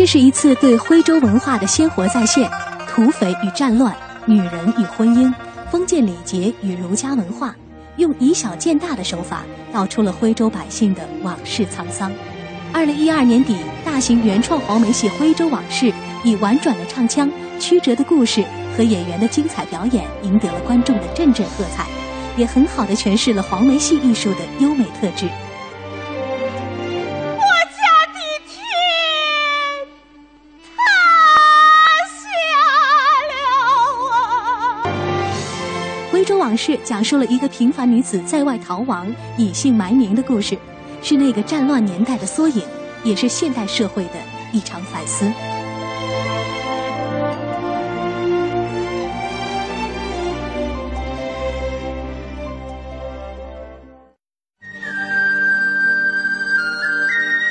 这是一次对徽州文化的鲜活再现，土匪与战乱，女人与婚姻，封建礼节与儒家文化，用以小见大的手法道出了徽州百姓的往事沧桑。二零一二年底，大型原创黄梅戏《徽州往事》以婉转的唱腔、曲折的故事和演员的精彩表演，赢得了观众的阵阵喝彩，也很好的诠释了黄梅戏艺术的优美特质。往事讲述了一个平凡女子在外逃亡、隐姓埋名的故事，是那个战乱年代的缩影，也是现代社会的一场反思。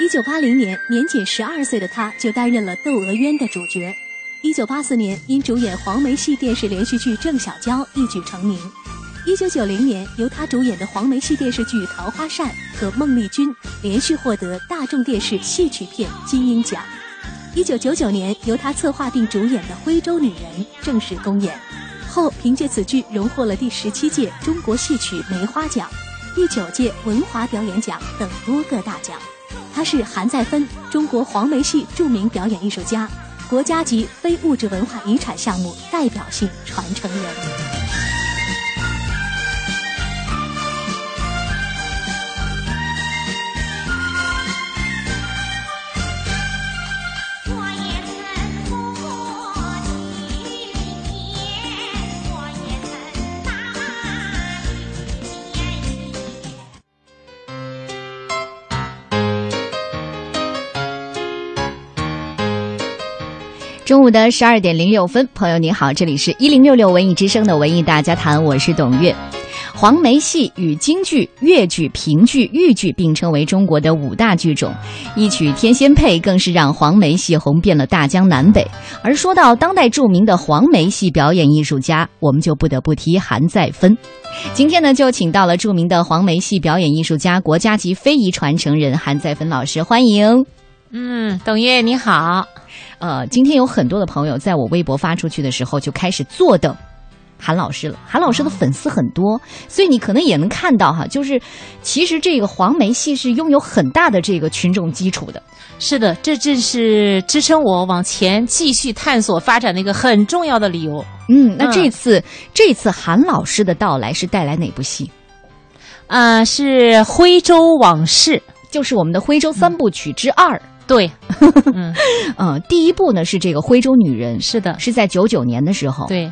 一九八零年，年仅十二岁的她就担任了《窦娥冤》的主角。一九八四年，因主演黄梅戏电视连续剧《郑小娇》一举成名。一九九零年，由他主演的黄梅戏电视剧《桃花扇》和孟丽君连续获得大众电视戏曲片金鹰奖。一九九九年，由他策划并主演的《徽州女人》正式公演，后凭借此剧荣获了第十七届中国戏曲梅花奖、第九届文华表演奖等多个大奖。他是韩再芬，中国黄梅戏著名表演艺术家。国家级非物质文化遗产项目代表性传承人。中午的十二点零六分，朋友你好，这里是一零六六文艺之声的文艺大家谈，我是董月。黄梅戏与京剧、越剧、评剧、豫剧并称为中国的五大剧种，一曲《天仙配》更是让黄梅戏红遍了大江南北。而说到当代著名的黄梅戏表演艺术家，我们就不得不提韩再芬。今天呢，就请到了著名的黄梅戏表演艺术家、国家级非遗传承人韩再芬老师，欢迎。嗯，董月你好。呃，今天有很多的朋友在我微博发出去的时候就开始坐等韩老师了。韩老师的粉丝很多，所以你可能也能看到哈，就是其实这个黄梅戏是拥有很大的这个群众基础的。是的，这正是支撑我往前继续探索发展的一个很重要的理由。嗯，那这次这次韩老师的到来是带来哪部戏？啊，是《徽州往事》，就是我们的《徽州三部曲》之二。对，嗯嗯，第一部呢是这个徽州女人，是的，是在九九年的时候。对，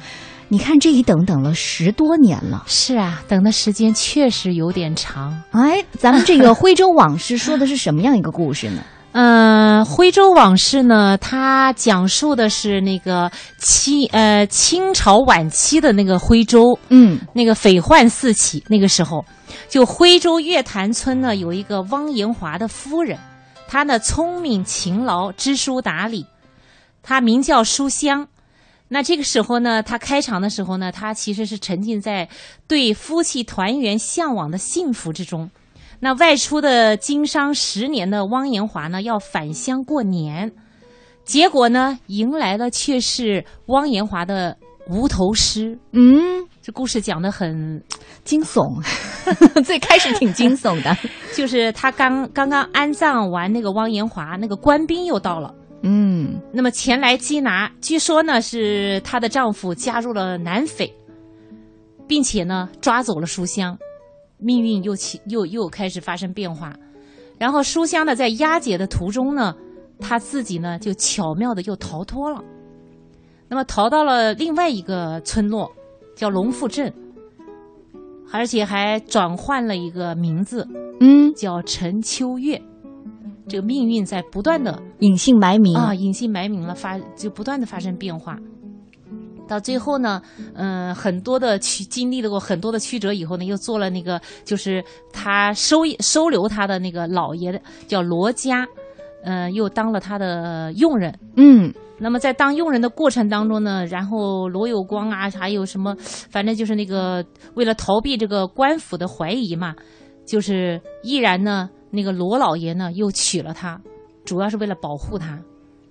你看这一等等了十多年了。是啊，等的时间确实有点长。哎，咱们这个徽州往事说的是什么样一个故事呢？嗯，徽州往事呢，它讲述的是那个清呃清朝晚期的那个徽州，嗯，那个匪患四起，那个时候，就徽州月坛村呢有一个汪延华的夫人。他呢聪明勤劳，知书达理，他名叫书香。那这个时候呢，他开场的时候呢，他其实是沉浸在对夫妻团圆向往的幸福之中。那外出的经商十年的汪延华呢，要返乡过年，结果呢，迎来的却是汪延华的无头尸。嗯。这故事讲的很惊悚，最开始挺惊悚的，就是他刚刚刚安葬完那个汪延华，那个官兵又到了，嗯，那么前来缉拿，据说呢是她的丈夫加入了南匪，并且呢抓走了书香，命运又起又又开始发生变化，然后书香呢在押解的途中呢，她自己呢就巧妙的又逃脱了，那么逃到了另外一个村落。叫龙富镇，而且还转换了一个名字，嗯，叫陈秋月。这个命运在不断的隐姓埋名啊，隐姓埋名了，发就不断的发生变化。到最后呢，嗯，很多的曲经历了过很多的曲折以后呢，又做了那个，就是他收收留他的那个老爷的叫罗家，嗯，又当了他的佣人，嗯。那么在当佣人的过程当中呢，然后罗有光啊，还有什么，反正就是那个为了逃避这个官府的怀疑嘛，就是毅然呢，那个罗老爷呢又娶了她，主要是为了保护她。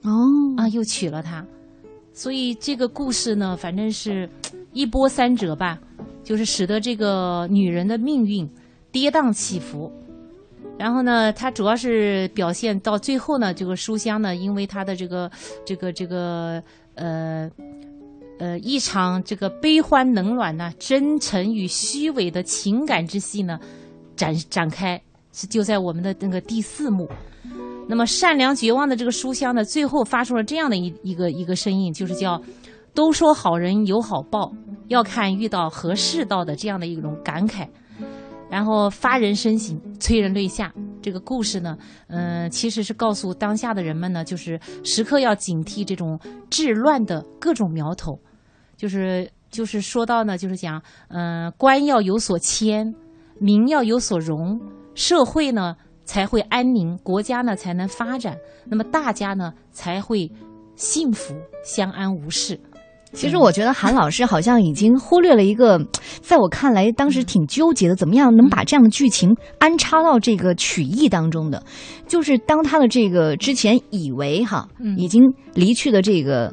哦啊，又娶了她，所以这个故事呢，反正是一波三折吧，就是使得这个女人的命运跌宕起伏。然后呢，它主要是表现到最后呢，这个书香呢，因为他的这个这个这个呃呃一场这个悲欢冷暖呢，真诚与虚伪的情感之戏呢，展展开，是就在我们的那个第四幕。那么善良绝望的这个书香呢，最后发出了这样的一一个一个声音，就是叫“都说好人有好报，要看遇到合适道”的这样的一种感慨，然后发人深省，催人泪下。这个故事呢，嗯、其实是告诉当下的人们呢，就是时刻要警惕这种治乱的各种苗头，就是就是说到呢，就是讲，嗯、官要有所谦，民要有所容，社会呢才会安宁，国家呢才能发展，那么大家呢才会幸福相安无事。其实我觉得韩老师好像已经忽略了一个，在我看来当时挺纠结的，怎么样能把这样的剧情安插到这个曲艺当中的？就是当他的这个之前以为哈嗯已经离去的这个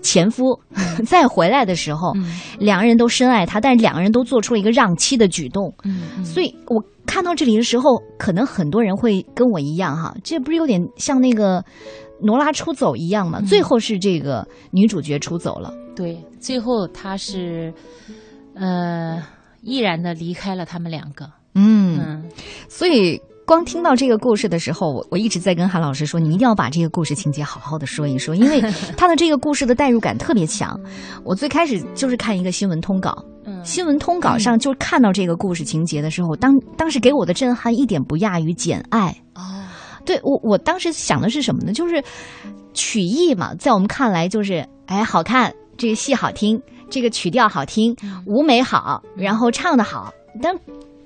前夫 再回来的时候，嗯两个人都深爱他，但是两个人都做出了一个让妻的举动。嗯所以我看到这里的时候，可能很多人会跟我一样哈，这不是有点像那个罗拉出走一样吗？最后是这个女主角出走了。对，最后他是，呃，毅然的离开了他们两个。嗯，嗯所以光听到这个故事的时候，我我一直在跟韩老师说，你一定要把这个故事情节好好的说一说，因为 他的这个故事的代入感特别强。我最开始就是看一个新闻通稿，嗯新闻通稿上就看到这个故事情节的时候，当当时给我的震撼一点不亚于《简爱》。哦，对我，我当时想的是什么呢？就是曲艺嘛，在我们看来就是，哎，好看，这个戏好听，这个曲调好听，舞美好，然后唱的好，但。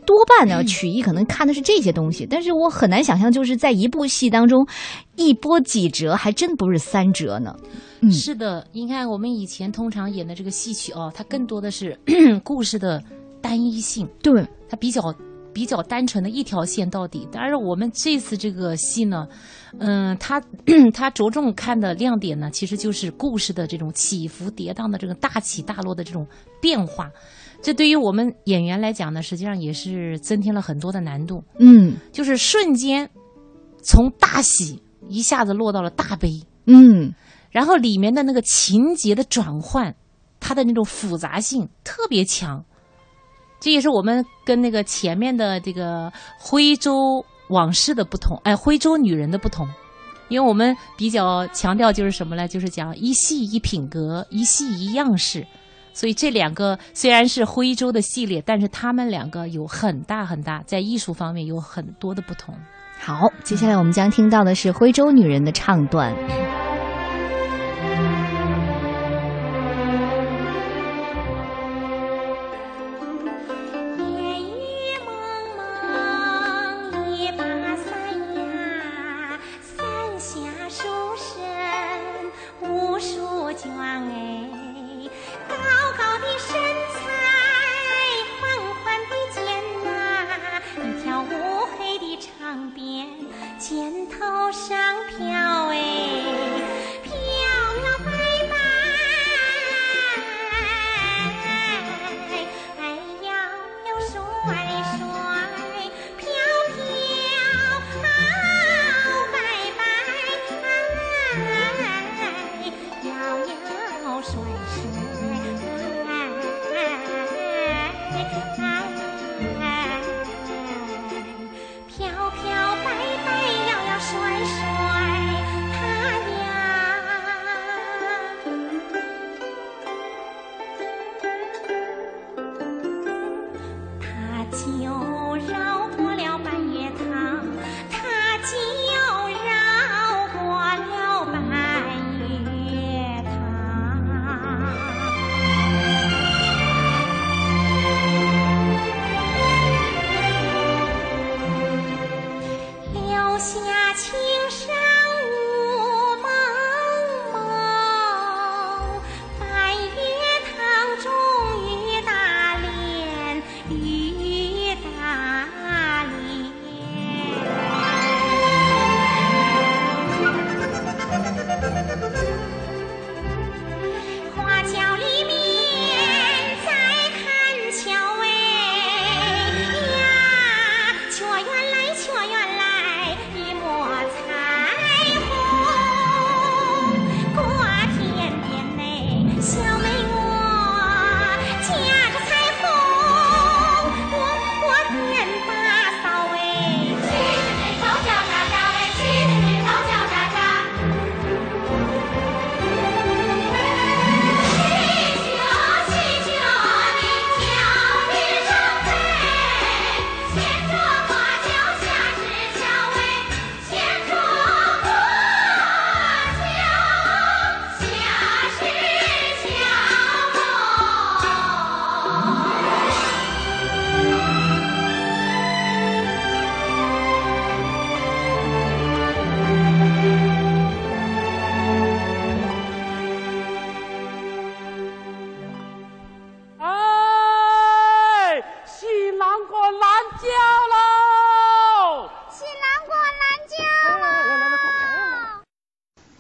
多半呢，曲艺可能看的是这些东西，但是我很难想象，就是在一部戏当中，一波几折，还真不是三折呢。嗯。是的，你看我们以前通常演的这个戏曲哦，它更多的是故事的单一性，对，它比较比较单纯的一条线到底。但是我们这次这个戏呢，嗯，它 它着重看的亮点呢，其实就是故事的这种起伏跌宕的这种大起大落的这种变化。这对于我们演员来讲呢，实际上也是增添了很多的难度，嗯就是瞬间从大喜一下子落到了大悲。嗯，然后里面的那个情节的转换，它的那种复杂性特别强，这也是我们跟那个前面的这个徽州往事的不同，哎，徽州女人的不同，因为我们比较强调就是什么呢？就是讲一戏一品格，一戏一样式。所以这两个虽然是徽州的系列，但是他们两个有很大很大在艺术方面有很多的不同。好，接下来我们将听到的是徽州女人的唱段。上边肩头上飘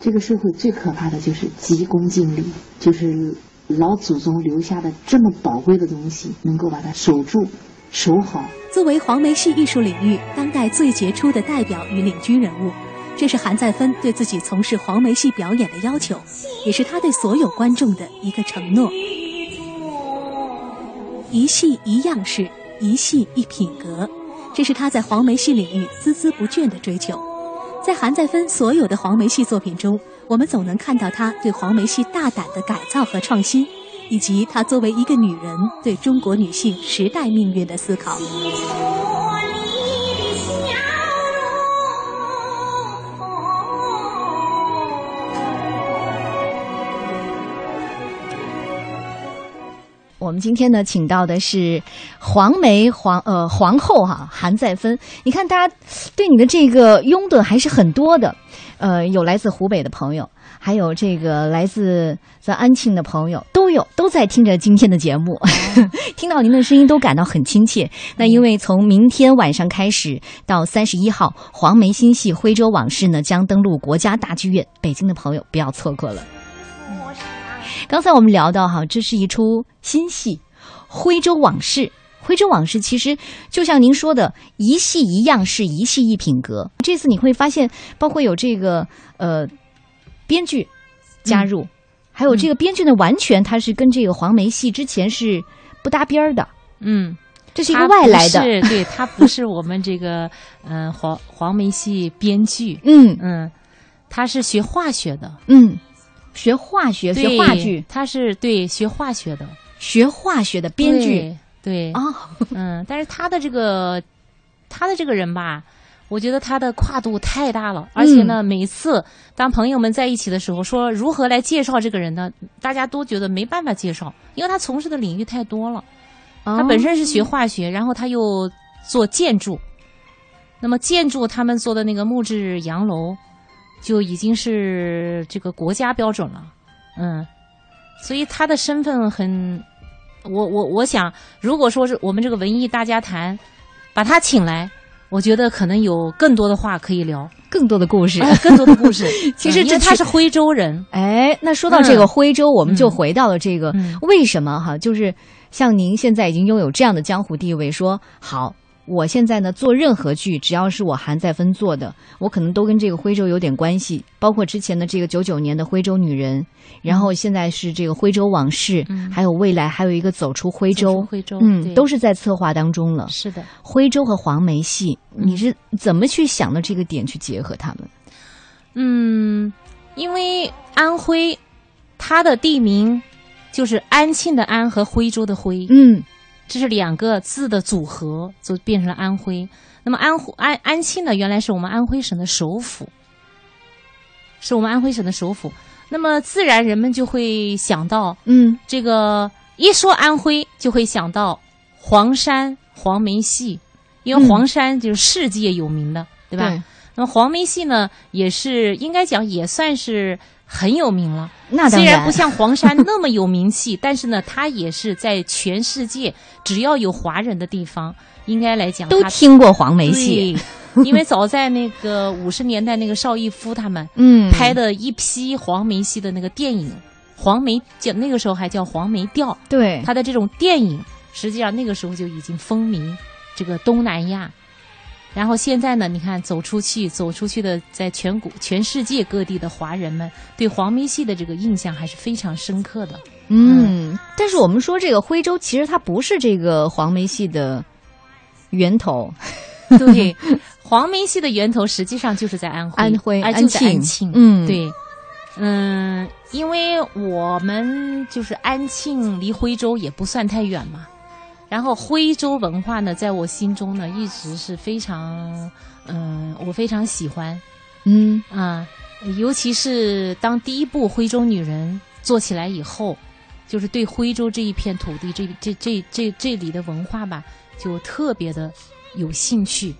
这个社会最可怕的就是急功近利，就是老祖宗留下的这么宝贵的东西，能够把它守住、守好。作为黄梅戏艺术领域当代最杰出的代表与领军人物，这是韩再芬对自己从事黄梅戏表演的要求，也是他对所有观众的一个承诺。一戏一样式，一戏一品格，这是他在黄梅戏领域孜孜不倦的追求。在韩再芬所有的黄梅戏作品中，我们总能看到她对黄梅戏大胆的改造和创新，以及她作为一个女人对中国女性时代命运的思考。我们今天呢，请到的是黄梅皇呃皇后哈韩再芬。你看，大家对你的这个拥趸还是很多的，呃，有来自湖北的朋友，还有这个来自咱安庆的朋友，都有都在听着今天的节目，听到您的声音都感到很亲切。那因为从明天晚上开始到三十一号，黄梅新戏《徽州往事》呢将登陆国家大剧院，北京的朋友不要错过了。刚才我们聊到哈，这是一出新戏《徽州往事》。《徽州往事》其实就像您说的，一戏一样是一戏一品格。这次你会发现，包括有这个呃编剧加入，还有这个编剧呢，完全他是跟这个黄梅戏之前是不搭边儿的。嗯，这是一个外来的，是对他不是我们这个嗯、呃黄黄梅戏编剧，嗯。嗯，他是学化学的，嗯，学化学、学对话剧、他是对学化学的。学化学的编剧。对，对。啊，嗯，但是他的这个他的这个人吧，我觉得他的跨度太大了，而且呢，每次当朋友们在一起的时候，说如何来介绍这个人呢，大家都觉得没办法介绍，因为他从事的领域太多了。他他本身是学化学，然后他又做建筑，那么建筑他们做的那个木质洋楼，就已经是这个国家标准了，嗯，所以他的身份很，我我我想，如果说是我们这个文艺大家谈，把他请来，我觉得可能有更多的话可以聊，更多的故事。哎更多的故事。其实这是他是徽州人，哎，那说到这个嗯。徽州，我们就嗯回到了这个、嗯。为什么哈？就是像您现在已经拥有这样的江湖地位，说好，我现在呢做任何剧，只要是我韩再芬做的，我可能都跟这个徽州有点关系。包括之前的这个九九年的《徽州女人》，然后现在是这个《徽州往事》嗯还有未来还有一个《走出徽州》，徽州，嗯，都是在策划当中了。是的。徽州和黄梅戏，嗯你是怎么去想到这个点去结合他们？嗯，因为安徽它的地名就是安庆的安和徽州的徽，嗯这是两个字的组合，就变成了安徽。那么安徽安安庆呢，原来是我们安徽省的首府，是我们安徽省的首府。那么自然人们就会想到嗯这个，一说安徽就会想到黄山黄梅戏，因为嗯黄山就是世界有名的，对吧？对那么黄梅戏呢，也是应该讲也算是很有名了。那当虽然不像黄山那么有名气，但是呢，它也是在全世界只要有华人的地方，应该来讲都听过黄梅戏，因为早在那个五十年代，那个邵逸夫他们嗯，拍的一批黄梅戏的那个电影，黄梅叫那个时候还叫黄梅调，对，他的这种电影，实际上那个时候就已经风靡这个东南亚。然后现在呢，你看走出去，走出去的，在全国、全世界各地的华人们对黄梅戏的这个印象还是非常深刻的。嗯，但是我们说这个徽州其实它不是这个黄梅戏的源头，对，黄梅戏的源头实际上就是在安徽，安徽安，庆安庆。嗯，，对，嗯，因为我们就是安庆离徽州也不算太远嘛，然后徽州文化呢，在我心中呢一直是非常，嗯，我非常喜欢。嗯。啊、尤其是当第一部《徽州女人》做起来以后，就是对徽州这一片土地，这这这这这里的文化吧，就特别的有兴趣，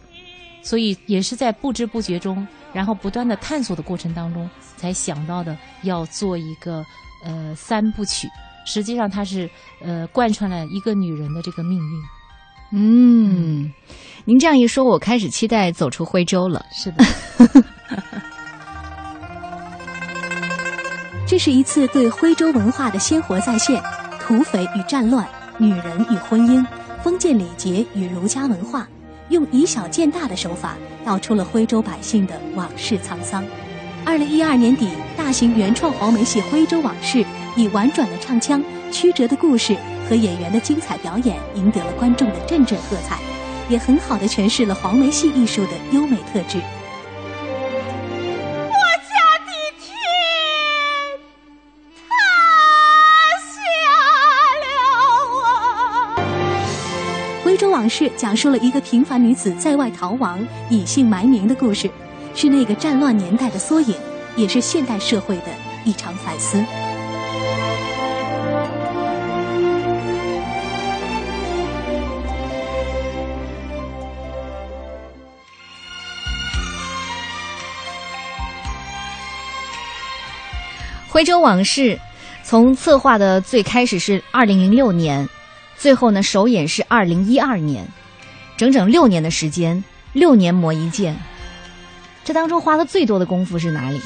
所以也是在不知不觉中，然后不断的探索的过程当中，才想到的要做一个呃三部曲。实际上，它是呃贯穿了一个女人的这个命运。嗯，您这样一说，我开始期待走出徽州了。是的，这是一次对徽州文化的鲜活再现，土匪与战乱、女人与婚姻、封建礼节与儒家文化，用以小见大的手法道出了徽州百姓的往事沧桑。二零一二年底，大型原创黄梅戏《徽州往事》以婉转的唱腔、曲折的故事和演员的精彩表演，赢得了观众的阵阵喝彩，也很好的诠释了黄梅戏艺术的优美特质。我家的天，塌下了啊！《徽州往事》讲述了一个平凡女子在外逃亡、隐姓埋名的故事，是那个战乱年代的缩影，也是现代社会的一场反思。徽州往事从策划的最开始是二零零六年，最后呢首演是二零一二年，整整六年的时间，六年磨一剑。这当中花的最多的功夫是哪里？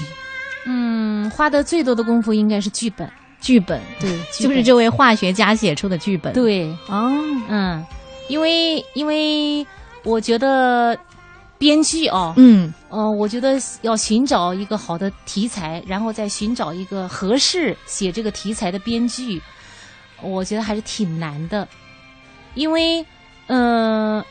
嗯，花的最多的功夫应该是剧本，剧本，对，剧本就是这位化学家写出的剧本。，对，哦，嗯，因为因为我觉得编剧哦，嗯。呃，我觉得要寻找一个好的题材，然后再寻找一个合适写这个题材的编剧，我觉得还是挺难的，因为，嗯、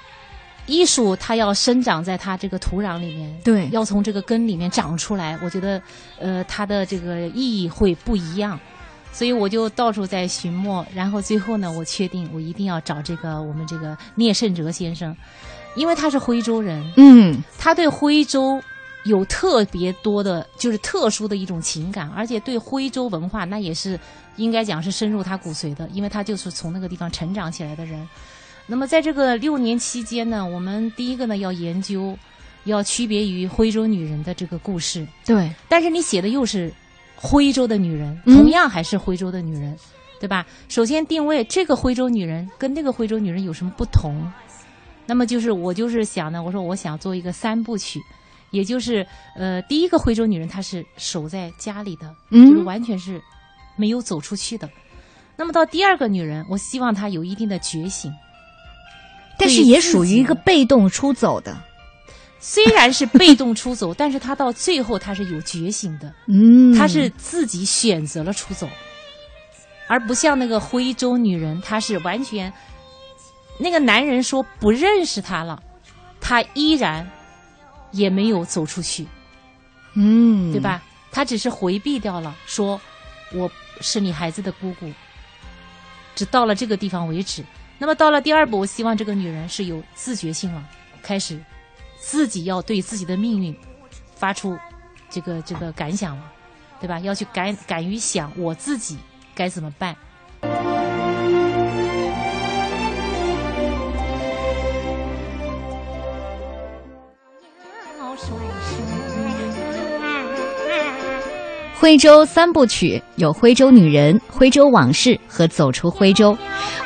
艺术它要生长在它这个土壤里面，对。要从这个根里面长出来，我觉得，呃，它的这个意义会不一样。所以我就到处在寻摸，然后最后呢，我确定我一定要找这个我们这个聂胜哲先生，因为他是徽州人，嗯他对徽州有特别多的，就是特殊的一种情感，而且对徽州文化那也是应该讲是深入他骨髓的，因为他就是从那个地方成长起来的人。那么在这个六年期间呢，我们第一个呢要研究，要区别于徽州女人的这个故事，对，但是你写的又是徽州的女人，嗯同样还是徽州的女人，对吧？首先定位这个徽州女人跟那个徽州女人有什么不同？那么就是我就是想呢，我说我想做一个三部曲，也就是呃，第一个徽州女人她是守在家里的，嗯就是完全是没有走出去的。那么到第二个女人，我希望她有一定的觉醒，但是也属于一个被动出走的。虽然是被动出走，但是她到最后她是有觉醒的。嗯她是自己选择了出走，而不像那个徽州女人，她是完全那个男人说不认识她了，她依然也没有走出去，嗯，对？吧？她只是回避掉了，说我是你孩子的姑姑，只到了这个地方为止。那么到了第二步，我希望这个女人是有自觉性了，开始自己要对自己的命运发出这个这个感想了，对吧？要去敢敢于想我自己该怎么办。徽州三部曲有《徽州女人》《徽州往事》和《走出徽州》。《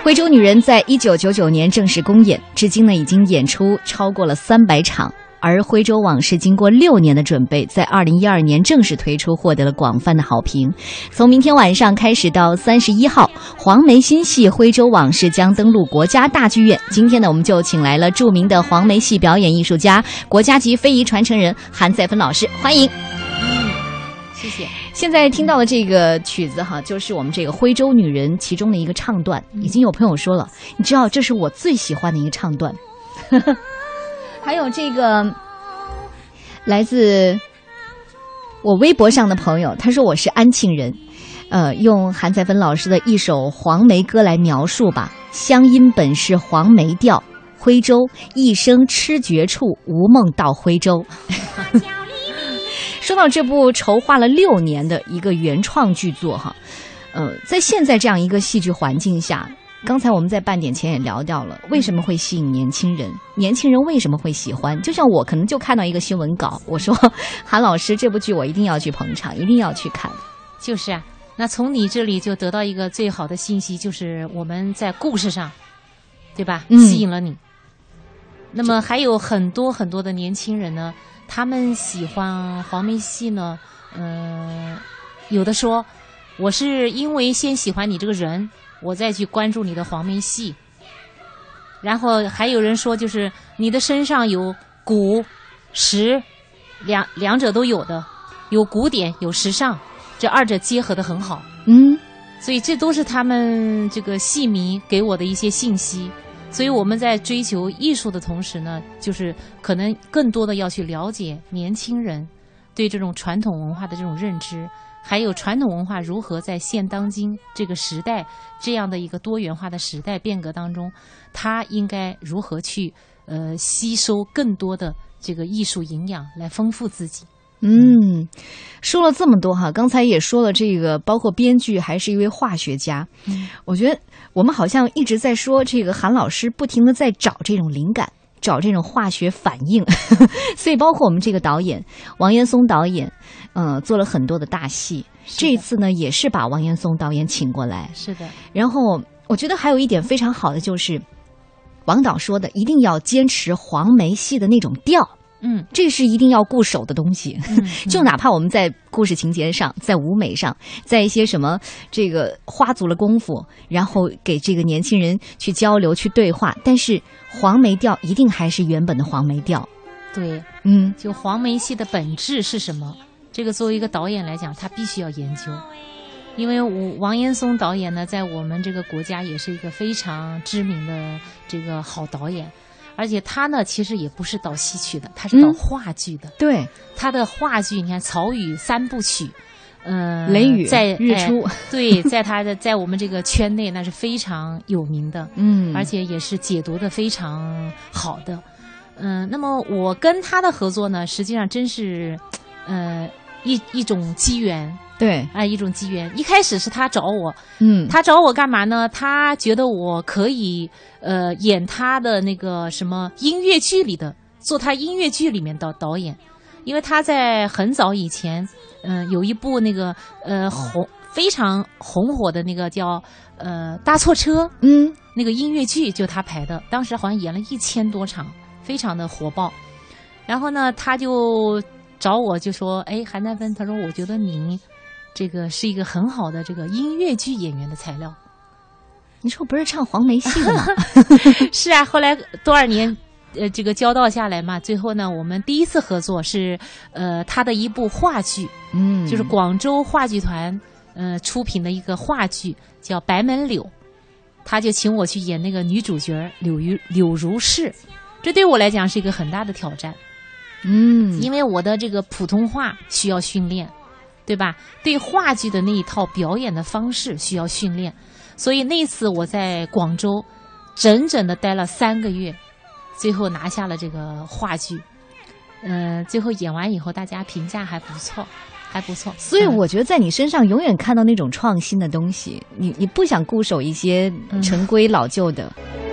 徽州女人》在一九九九年正式公演，至今呢已经演出超过了三百场。而《徽州往事》经过六年的准备，在二零一二年正式推出，获得了广泛的好评。从明天晚上开始到三十一号，黄梅新戏《徽州往事》将登陆国家大剧院。今天呢，我们就请来了著名的黄梅戏表演艺术家、国家级非遗传承人韩再芬老师，欢迎。谢谢。现在听到的这个曲子哈，就是我们这个徽州女人其中的一个唱段。已经有朋友说了，你知道这是我最喜欢的一个唱段。还有这个来自我微博上的朋友，他说我是安庆人，呃，用韩再芬老师的一首黄梅歌来描述吧。乡音本是黄梅调，徽州一生痴绝处，无梦到徽州。说到这部筹划了六年的一个原创剧作哈，呃，在现在这样一个戏剧环境下，刚才我们在半点前也聊到了，为什么会吸引年轻人？年轻人为什么会喜欢？就像我可能就看到一个新闻稿，我说 韩老师这部剧我一定要去捧场，一定要去看。就是啊，那从你这里就得到一个最好的信息，就是我们在故事上，对吧？嗯吸引了你。那么还有很多很多的年轻人呢，他们喜欢黄梅戏呢，嗯、有的说我是因为先喜欢你这个人，我再去关注你的黄梅戏。然后还有人说，就是你的身上有古、时，两两者都有的，有古典有时尚，这二者结合的很好。嗯，所以这都是他们这个戏迷给我的一些信息。所以我们在追求艺术的同时呢，就是可能更多的要去了解年轻人对这种传统文化的这种认知，还有传统文化如何在现当今这个时代这样的一个多元化的时代变革当中，它应该如何去呃吸收更多的这个艺术营养来丰富自己。嗯，说了这么多哈，刚才也说了这个，包括编剧还是一位化学家。嗯我觉得我们好像一直在说这个韩老师不停的在找这种灵感，找这种化学反应，所以包括我们这个导演王岩松导演，嗯、做了很多的大戏。这次呢，也是把王岩松导演请过来，是的，然后我觉得还有一点非常好的就是，王导说的一定要坚持黄梅戏的那种调。嗯，这是一定要固守的东西。嗯 就哪怕我们在故事情节上，在舞美上，在一些什么这个花足了功夫，然后给这个年轻人去交流、去对话，但是黄梅调一定还是原本的黄梅调。对。嗯就黄梅戏的本质是什么？这个作为一个导演来讲，他必须要研究，因为我王岩松导演呢，在我们这个国家也是一个非常知名的这个好导演，而且他呢，其实也不是导戏曲的，他是导嗯话剧的。对，他的话剧，你看曹禺三部曲，嗯、雷雨在日出哎 对，在他的在我们这个圈内那是非常有名的。嗯而且也是解读的非常好的。嗯、那么我跟他的合作呢，实际上真是，呃，一一种机缘对，啊、一种机缘。一开始是他找我，嗯，他找我干嘛呢？他觉得我可以，呃，演他的那个什么音乐剧里的，做他音乐剧里面的导演，因为他在很早以前，嗯、有一部那个呃红非常红火的那个叫呃搭错车，嗯那个音乐剧就他排的，当时好像演了一千多场，非常的火爆。然后呢，他就找我就说：“哎，韩丹芬，他说我觉得你这个是一个很好的这个音乐剧演员的材料。你说不是唱黄梅戏的吗？是啊，后来多少年，呃，这个交道下来嘛，最后呢，我们第一次合作是呃他的一部话剧，嗯，就是广州话剧团呃出品的一个话剧，叫《白门柳》，他就请我去演那个女主角柳如柳如是，这对我来讲是一个很大的挑战，嗯，因为我的这个普通话需要训练，对吧？对话剧的那一套表演的方式需要训练，所以那次我在广州整整的待了三个月，最后拿下了这个话剧。嗯、最后演完以后，大家评价还不错，还不错。所以嗯我觉得在你身上永远看到那种创新的东西，你你不想固守一些嗯陈规老旧的。他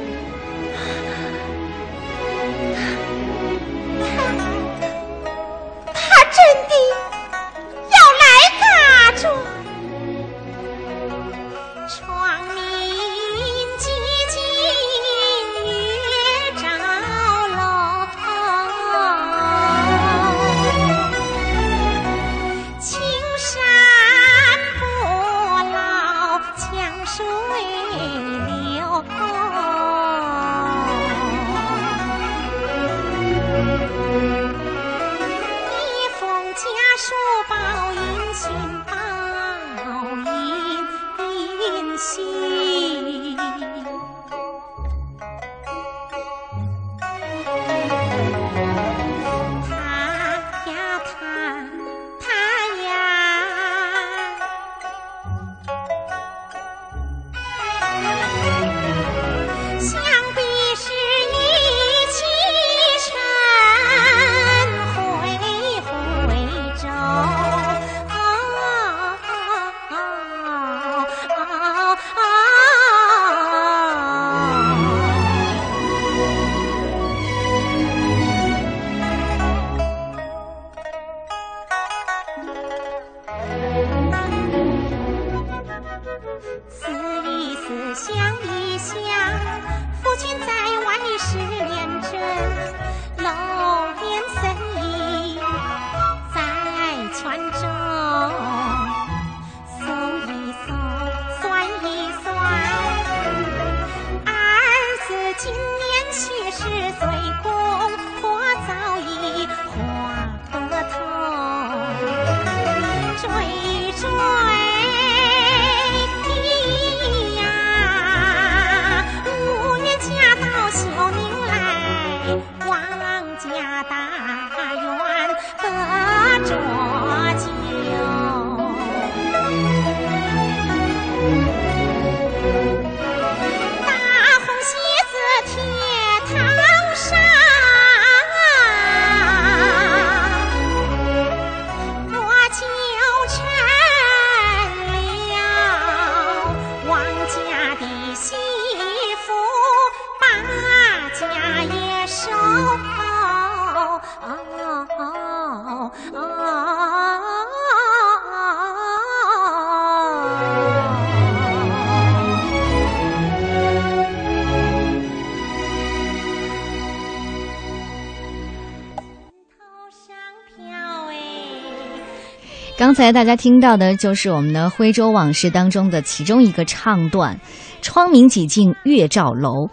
刚才大家听到的就是我们的《徽州往事》当中的其中一个唱段，“窗明几净月照楼”。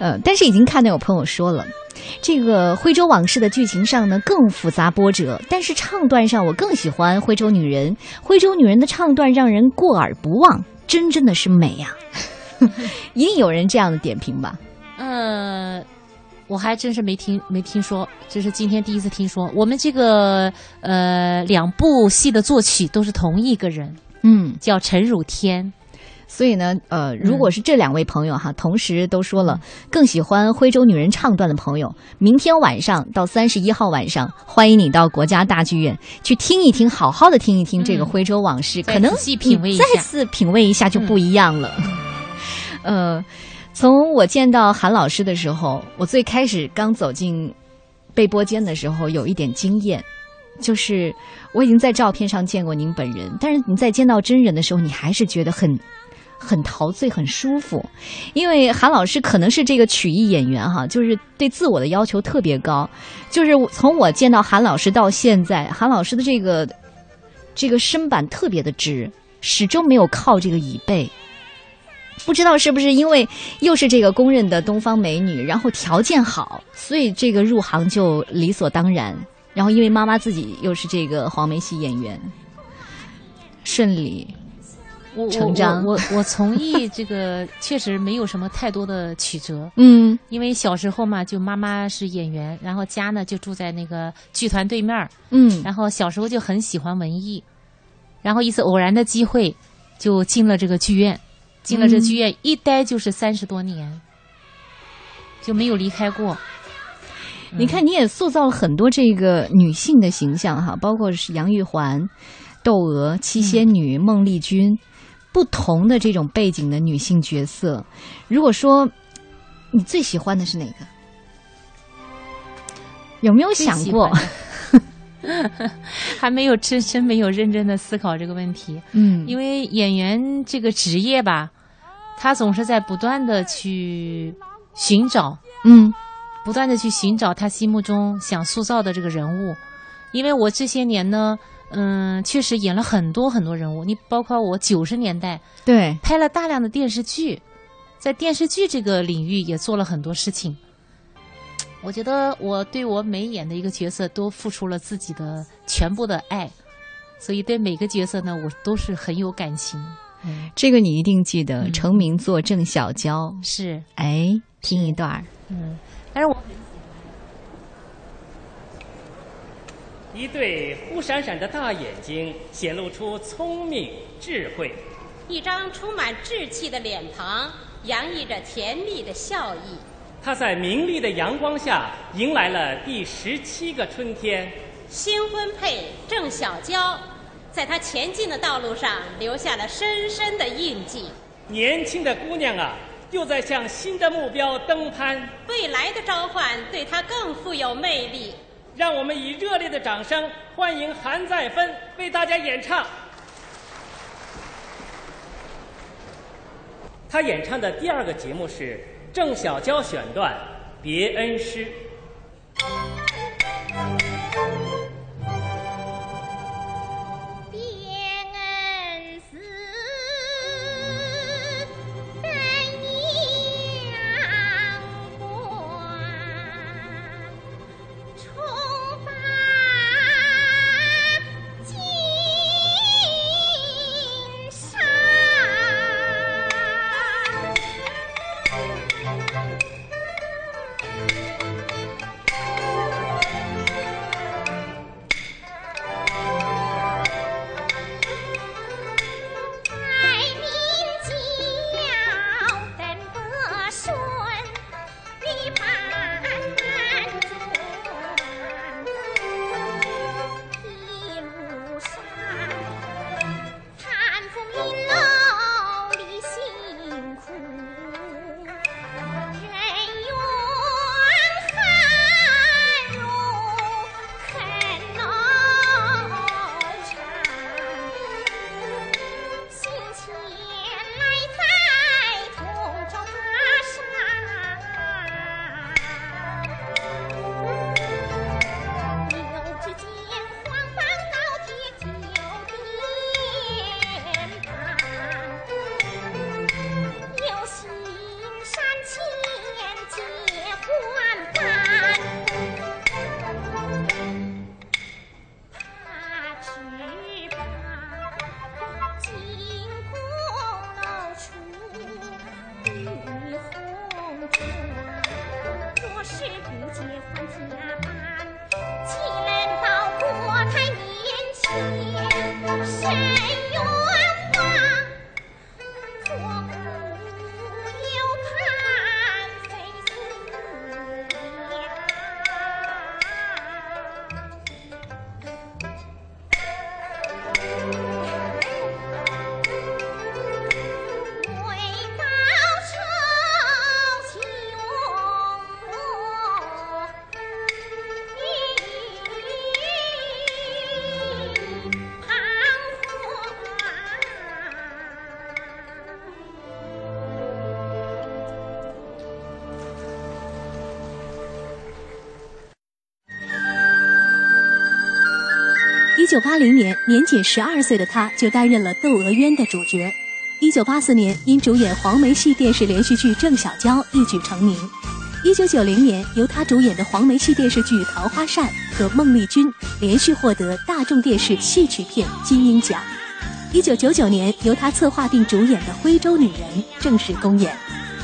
呃，但是已经看到有朋友说了，这个《徽州往事》的剧情上呢更复杂波折，但是唱段上我更喜欢《徽州女人》。徽州女人的唱段让人过耳不忘，真真的是美呀、一定有人这样的点评吧？呃，我还真是没听没听说，这是今天第一次听说。我们这个呃两部戏的作曲都是同一个人，嗯。叫陈汝天。所以呢，呃，如果是这两位朋友哈，同时都说了更喜欢徽州女人唱段的朋友，明天晚上到三十一号晚上，欢迎你到国家大剧院去听一听，好好的听一听这个徽州往事，可能细品味一下你再次品味一下就不一样了。呃，从我见到韩老师的时候，我最开始刚走进备播间的时候，有一点惊艳。就是我已经在照片上见过您本人，但是你在见到真人的时候，你还是觉得很 很陶醉、很舒服。因为韩老师可能是这个曲艺演员哈，就是对自我的要求特别高。就是从我见到韩老师到现在，韩老师的这个这个身板特别的直，始终没有靠这个椅背。不知道是不是因为又是这个公认的东方美女，然后条件好，所以这个入行就理所当然。然后因为妈妈自己又是这个黄梅戏演员，顺理成章。我我我我从艺这个确实没有什么太多的曲折，嗯。因为小时候嘛，就妈妈是演员，然后家呢就住在那个剧团对面儿，嗯。然后小时候就很喜欢文艺，然后一次偶然的机会就进了这个剧院，进了这剧院、一待就是三十多年，就没有离开过。你看，你也塑造了很多这个女性的形象哈，包括是杨玉环、窦娥、七仙女、孟丽君，不同的这种背景的女性角色。如果说你最喜欢的是哪个？有没有想过？还没有真真没有认真的思考这个问题，嗯，因为演员这个职业吧，他总是在不断的去寻找，嗯不断的去寻找他心目中想塑造的这个人物。因为我这些年呢，嗯，确实演了很多很多人物，你包括我九十年代对，拍了大量的电视剧，在电视剧这个领域也做了很多事情。我觉得我对我每演的一个角色都付出了自己的全部的爱，所以对每个角色呢，我都是很有感情。嗯，这个你一定记得。嗯成名作郑小娇，是，哎，听一段儿。嗯，但是我一对忽闪闪的大眼睛显露出聪明智慧。一张充满稚气的脸庞，洋溢着甜蜜的笑意。他在明丽的阳光下迎来了第十七个春天。新婚配郑小娇，在她前进的道路上留下了深深的印记。年轻的姑娘啊，又在向新的目标登攀。未来的召唤对她更富有魅力。让我们以热烈的掌声欢迎韩再芬为大家演唱。他演唱的第二个节目是郑小娇选段《别恩师》。一九八零年，年仅十二岁的他就担任了《窦娥冤》的主角。一九八四年，因主演黄梅戏电视连续剧《郑小娇》一举成名。一九九零年，由他主演的黄梅戏电视剧《桃花扇》和孟丽君连续获得大众电视戏曲片金鹰奖。一九九九年，由他策划并主演的《徽州女人》正式公演，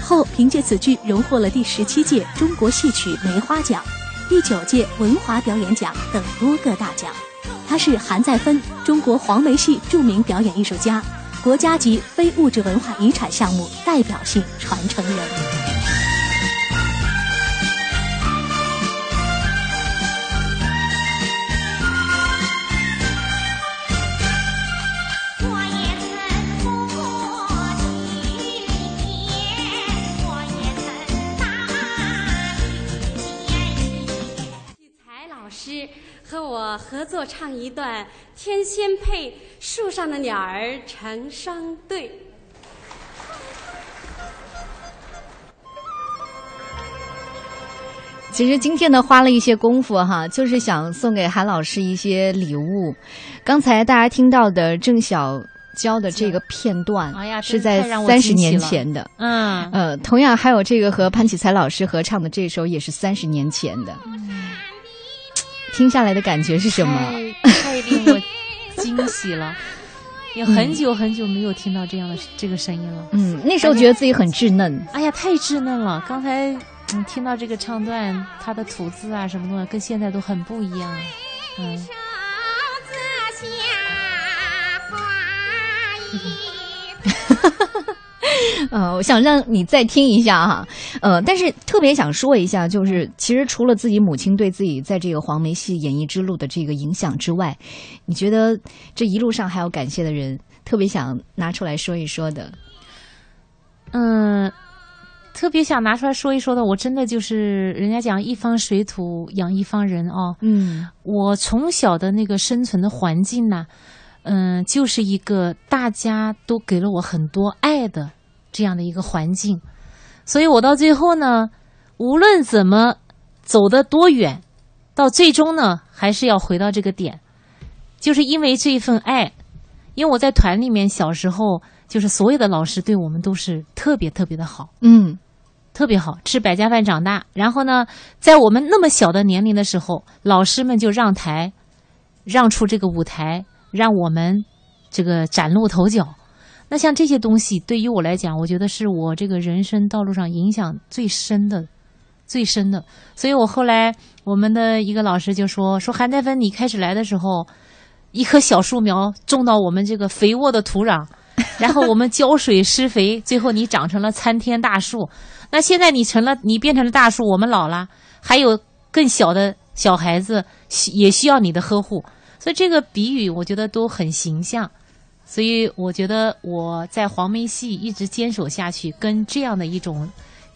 后凭借此剧荣获了第十七届中国戏曲梅花奖、第九届文华表演奖等多个大奖。他是韩再芬，中国黄梅戏著名表演艺术家，国家级非物质文化遗产项目代表性传承人。和我合作唱一段《天仙配》，树上的鸟儿成双对。其实今天呢，花了一些功夫哈，就是想送给韩老师一些礼物。刚才大家听到的郑晓娇的这个片段，是在三十年前的。嗯，呃，同样还有这个和潘启才老师合唱的这首，也是三十年前的。听下来的感觉是什么？太太令我惊喜了，也很久很久没有听到这样的这个声音了。嗯，那时候觉得自己很稚嫩。哎呀，太稚嫩了！刚才嗯听到这个唱段，它的吐字啊什么东西，跟现在都很不一样。嗯，呃，我想让你再听一下哈，呃，但是特别想说一下，就是其实除了自己母亲对自己在这个黄梅戏演艺之路的这个影响之外，你觉得这一路上还有感谢的人，特别想拿出来说一说的？嗯，特别想拿出来说一说的，我真的就是人家讲一方水土养一方人哦。嗯我从小的那个生存的环境呢，嗯，就是一个大家都给了我很多爱的这样的一个环境，所以我到最后呢，无论怎么走得多远，到最终呢，还是要回到这个点，就是因为这一份爱，因为我在团里面小时候，就是所有的老师对我们都是特别特别的好，嗯特别好，吃百家饭长大。然后呢，在我们那么小的年龄的时候，老师们就让台，让出这个舞台，让我们这个崭露头角。那像这些东西，对于我来讲，我觉得是我这个人生道路上影响最深的、最深的。所以我后来我们的一个老师就说：“说韩再芬，你开始来的时候，一棵小树苗种到我们这个肥沃的土壤，然后我们浇水施肥，最后你长成了参天大树。那现在你成了，你变成了大树，我们老了，还有更小的小孩子也需要你的呵护。所以这个比喻，我觉得都很形象。所以我觉得我在黄梅戏一直坚守下去，跟这样的一种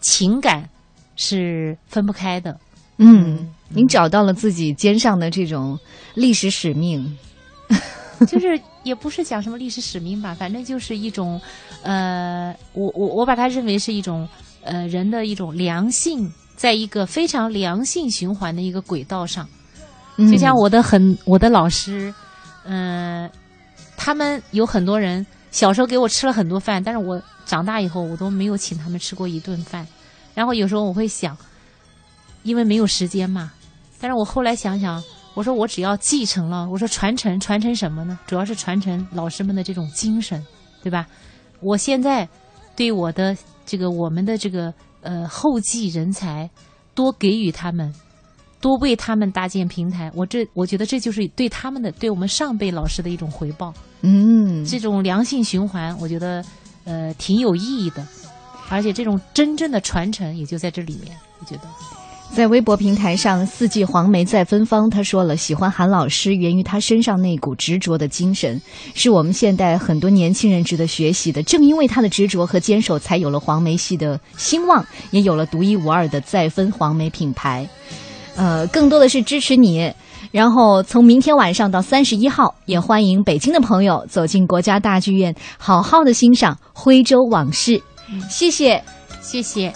情感是分不开的。嗯，您找到了自己肩上的这种历史使命。就是也不是讲什么历史使命吧，反正就是一种，呃，我我我把它认为是一种呃人的一种良性，在一个非常良性循环的一个轨道上。嗯就像我的很我的老师，嗯、他们有很多人小时候给我吃了很多饭，但是我长大以后我都没有请他们吃过一顿饭。然后有时候我会想，因为没有时间嘛，但是我后来想想，我说我只要继承了，我说传承传承什么呢？主要是传承老师们的这种精神，对吧？我现在对我的这个我们的这个呃后继人才，多给予他们，多为他们搭建平台，我这我觉得这就是对他们的对我们上辈老师的一种回报。嗯，这种良性循环，我觉得呃挺有意义的，而且这种真正的传承也就在这里面，我觉得。在微博平台上，四季黄梅在芬芳。他说了，喜欢韩老师源于他身上那股执着的精神，是我们现代很多年轻人值得学习的。正因为他的执着和坚守，才有了黄梅系的兴旺，也有了独一无二的再芬黄梅品牌。呃，更多的是支持你。然后从明天晚上到三十一号，也欢迎北京的朋友走进国家大剧院，好好的欣赏徽州往事。谢谢。谢谢。